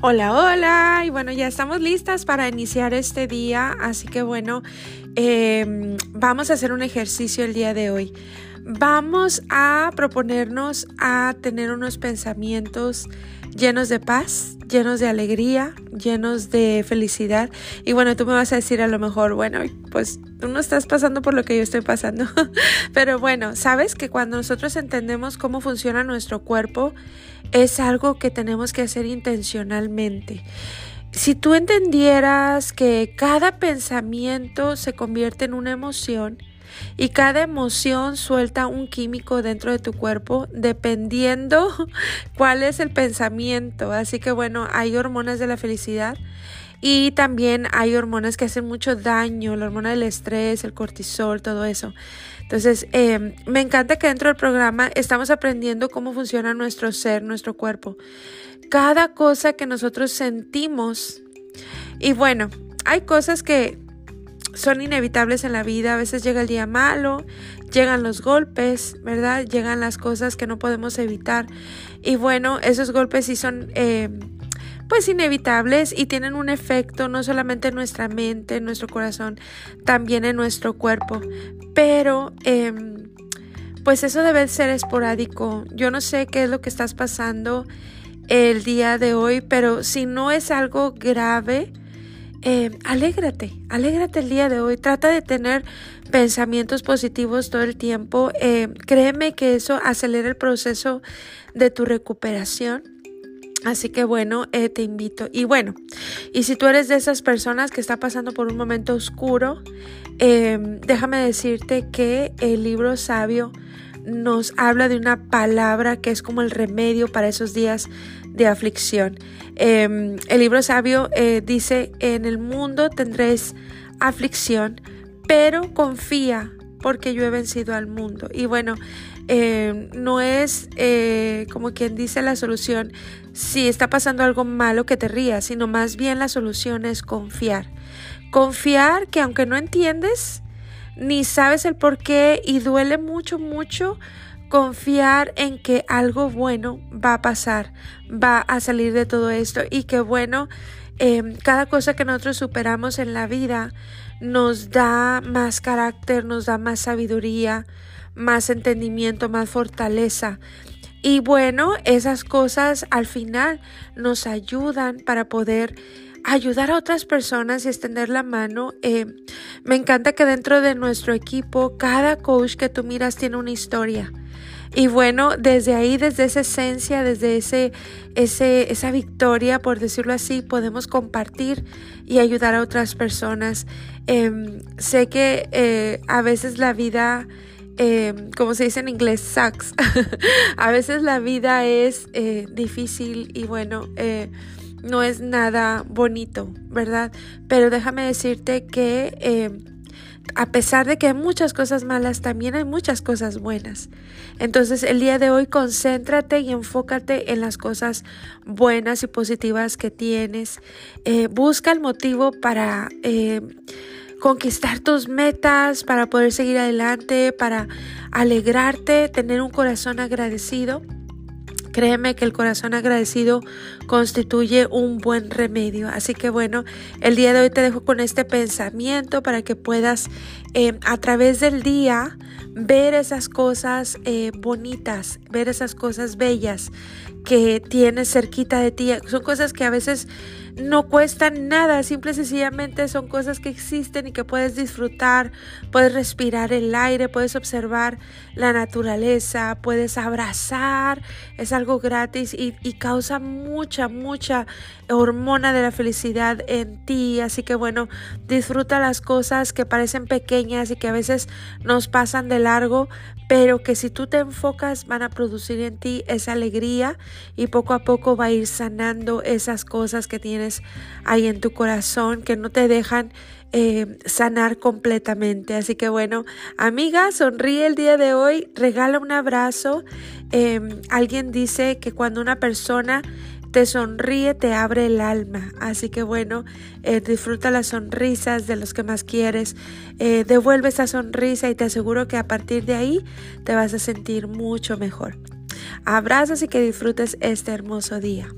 Hola, hola. Y bueno, ya estamos listas para iniciar este día. Así que bueno, em, vamos a hacer un ejercicio el día de hoy. Vamos a proponernos a tener unos pensamientos llenos de paz, llenos de alegría, llenos de felicidad. Y bueno, tú me vas a decir a lo mejor, bueno, pues tú no estás pasando por lo que yo estoy pasando. Pero bueno, sabes que cuando nosotros entendemos cómo funciona nuestro cuerpo, es algo que tenemos que hacer intencionalmente. Si tú entendieras que cada pensamiento se convierte en una emoción, y cada emoción suelta un químico dentro de tu cuerpo dependiendo cuál es el pensamiento. Así que bueno, hay hormonas de la felicidad y también hay hormonas que hacen mucho daño, la hormona del estrés, el cortisol, todo eso. Entonces, em, me encanta que dentro del programa estamos aprendiendo cómo funciona nuestro ser, nuestro cuerpo. Cada cosa que nosotros sentimos. Y bueno, hay cosas que son inevitables en la vida. A veces llega el día malo, llegan los golpes, ¿verdad? Llegan las cosas que no podemos evitar. Y bueno, esos golpes sí son... Eh, pues inevitables y tienen un efecto no solamente en nuestra mente, en nuestro corazón, también en nuestro cuerpo. Pero em, pues eso debe ser esporádico. Yo no sé qué es lo que estás pasando el día de hoy, pero si no es algo grave, eh, alégrate, alégrate el día de hoy, trata de tener pensamientos positivos todo el tiempo, eh, créeme que eso acelera el proceso de tu recuperación. Así que bueno, eh, te invito. Y bueno, y si tú eres de esas personas que está pasando por un momento oscuro, déjame decirte que el libro sabio nos habla de una palabra que es como el remedio para esos días de aflicción. Em, el libro sabio eh, dice, en el mundo tendréis aflicción, pero confía porque yo he vencido al mundo. Y bueno, em, no es eh, como quien dice la solución si está pasando algo malo que te rías, sino más bien la solución es confiar. Confiar que aunque no entiendes, ni sabes el por qué y duele mucho, mucho, confiar en que algo bueno va a pasar, va a salir de todo esto y que bueno, em, cada cosa que nosotros superamos en la vida nos da más carácter, nos da más sabiduría, más entendimiento, más fortaleza. Y bueno, esas cosas al final nos ayudan para poder ayudar a otras personas y extender la mano. Eh, me encanta que dentro de nuestro equipo, cada coach que tú miras tiene una historia. Y bueno, desde ahí, desde esa esencia, desde ese, ese, esa victoria, por decirlo así, podemos compartir y ayudar a otras personas. Em, sé que eh, a veces la vida, em, como se dice en inglés, sucks. a veces la vida es eh, difícil y bueno, eh, no es nada bonito, ¿verdad? Pero déjame decirte que em, a pesar de que hay muchas cosas malas, también hay muchas cosas buenas. Entonces el día de hoy concéntrate y enfócate en las cosas buenas y positivas que tienes. Eh, busca el motivo para... Eh, conquistar tus metas, para poder seguir adelante, para alegrarte, tener un corazón agradecido. Créeme que el corazón agradecido constituye un buen remedio. Así que bueno, el día de hoy te dejo con este pensamiento para que puedas eh, a través del día ver esas cosas eh, bonitas, ver esas cosas bellas que tienes cerquita de ti. Son cosas que a veces no cuestan nada, simple y sencillamente son cosas que existen y que puedes disfrutar, puedes respirar el aire, puedes observar la naturaleza, puedes abrazar, es algo gratis y, y causa mucha, mucha hormona de la felicidad en ti, así que bueno, disfruta las cosas que parecen pequeñas y que a veces nos pasan de largo, pero que si tú te enfocas van a producir en ti esa alegría y poco a poco va a ir sanando esas cosas que tienes ahí en tu corazón que no te dejan eh, sanar completamente. Así que bueno, amiga, sonríe el día de hoy, regala un abrazo. Em, alguien dice que cuando una persona te sonríe, te abre el alma. Así que bueno, eh, disfruta las sonrisas de los que más quieres. Eh, devuelve esa sonrisa y te aseguro que a partir de ahí te vas a sentir mucho mejor. Abrazos y que disfrutes este hermoso día.